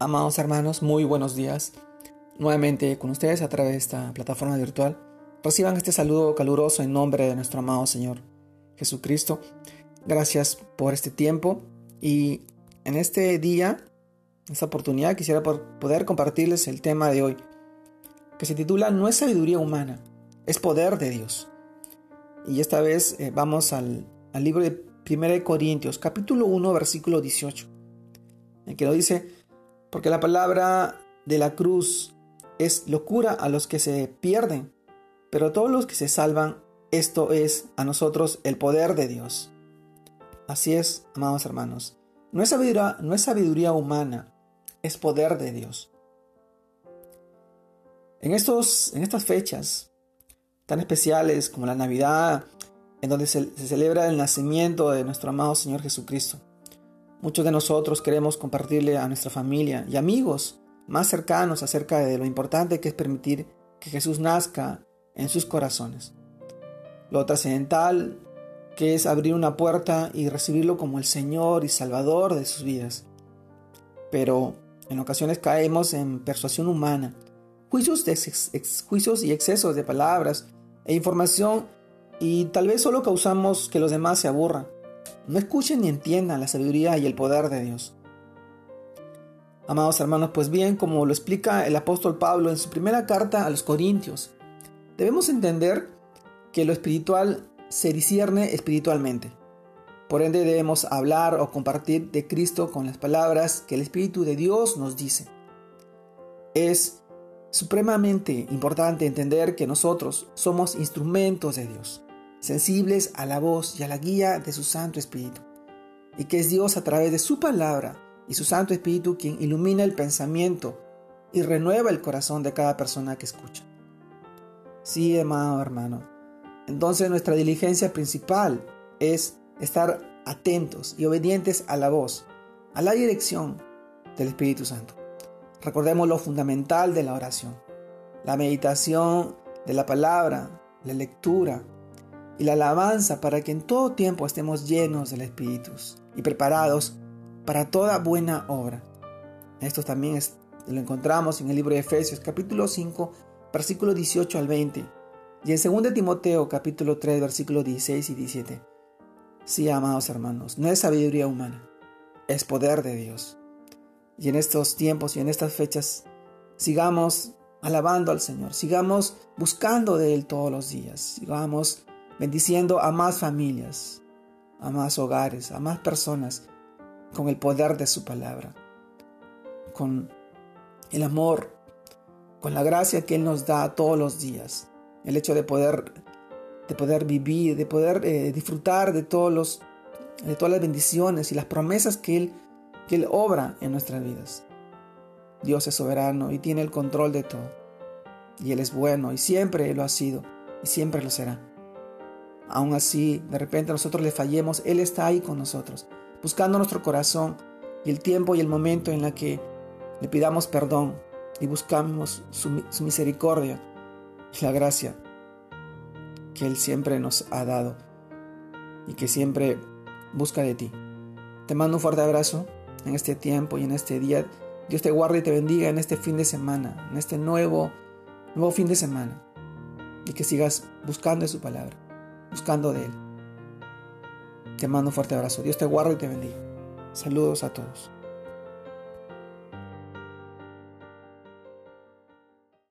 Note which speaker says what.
Speaker 1: Amados hermanos, muy buenos días. Nuevamente con ustedes a través de esta plataforma virtual. Reciban este saludo caluroso en nombre de nuestro amado Señor Jesucristo. Gracias por este tiempo y en este día, esta oportunidad, quisiera poder compartirles el tema de hoy, que se titula No es sabiduría humana, es poder de Dios. Y esta vez eh, vamos al, al libro de 1 Corintios, capítulo 1, versículo 18, en que lo dice, porque la palabra de la cruz es locura a los que se pierden, pero a todos los que se salvan, esto es a nosotros el poder de Dios. Así es, amados hermanos, no es sabiduría, no es sabiduría humana, es poder de Dios. En, estos, en estas fechas tan especiales como la Navidad, en donde se, celebra el nacimiento de nuestro amado Señor Jesucristo. Muchos de nosotros queremos compartirle a nuestra familia y amigos más cercanos acerca de lo importante que es permitir que Jesús nazca en sus corazones. Lo trascendental que es abrir una puerta y recibirlo como el Señor y Salvador de sus vidas. Pero en ocasiones caemos en persuasión humana, juicios, de juicios y excesos de palabras e información y tal vez solo causamos que los demás se aburran. No escuchen ni entiendan la sabiduría y el poder de Dios. Amados hermanos, pues bien, como lo explica el apóstol Pablo en su primera carta a los Corintios, debemos entender que lo espiritual se discierne espiritualmente. Por ende debemos hablar o compartir de Cristo con las palabras que el Espíritu de Dios nos dice. Es supremamente importante entender que nosotros somos instrumentos de Dios sensibles a la voz y a la guía de su Santo Espíritu, y que es Dios a través de su palabra y su Santo Espíritu quien ilumina el pensamiento y renueva el corazón de cada persona que escucha. Sí, amado hermano. Entonces nuestra diligencia principal es estar atentos y obedientes a la voz, a la dirección del Espíritu Santo. Recordemos lo fundamental de la oración, la meditación de la palabra, la lectura, y la alabanza para que en todo tiempo estemos llenos del Espíritu y preparados para toda buena obra. Esto también lo encontramos en el libro de Efesios capítulo 5 versículo 18 al 20 y en 2 Timoteo capítulo 3 versículo 16 y 17. Sí, amados hermanos, no es sabiduría humana, es poder de Dios. Y en estos tiempos y en estas fechas sigamos alabando al Señor, sigamos buscando de Él todos los días, sigamos bendiciendo a más familias, a más hogares, a más personas con el poder de su palabra, con el amor, con la gracia que Él nos da todos los días, el hecho de poder, de poder vivir, de poder eh, disfrutar de, todos los, de todas las bendiciones y las promesas que Él, que Él obra en nuestras vidas. Dios es soberano y tiene el control de todo. Y Él es bueno y siempre lo ha sido y siempre lo será aún así de repente nosotros le fallemos, Él está ahí con nosotros, buscando nuestro corazón y el tiempo y el momento en la que le pidamos perdón y buscamos su, misericordia y la gracia que Él siempre nos ha dado y que siempre busca de ti. Te mando un fuerte abrazo en este tiempo y en este día. Dios te guarde y te bendiga en este fin de semana, en este nuevo, nuevo fin de semana. Y que sigas buscando su palabra buscando de Él. Te mando un fuerte abrazo. Dios te guarde y te bendiga. Saludos a todos.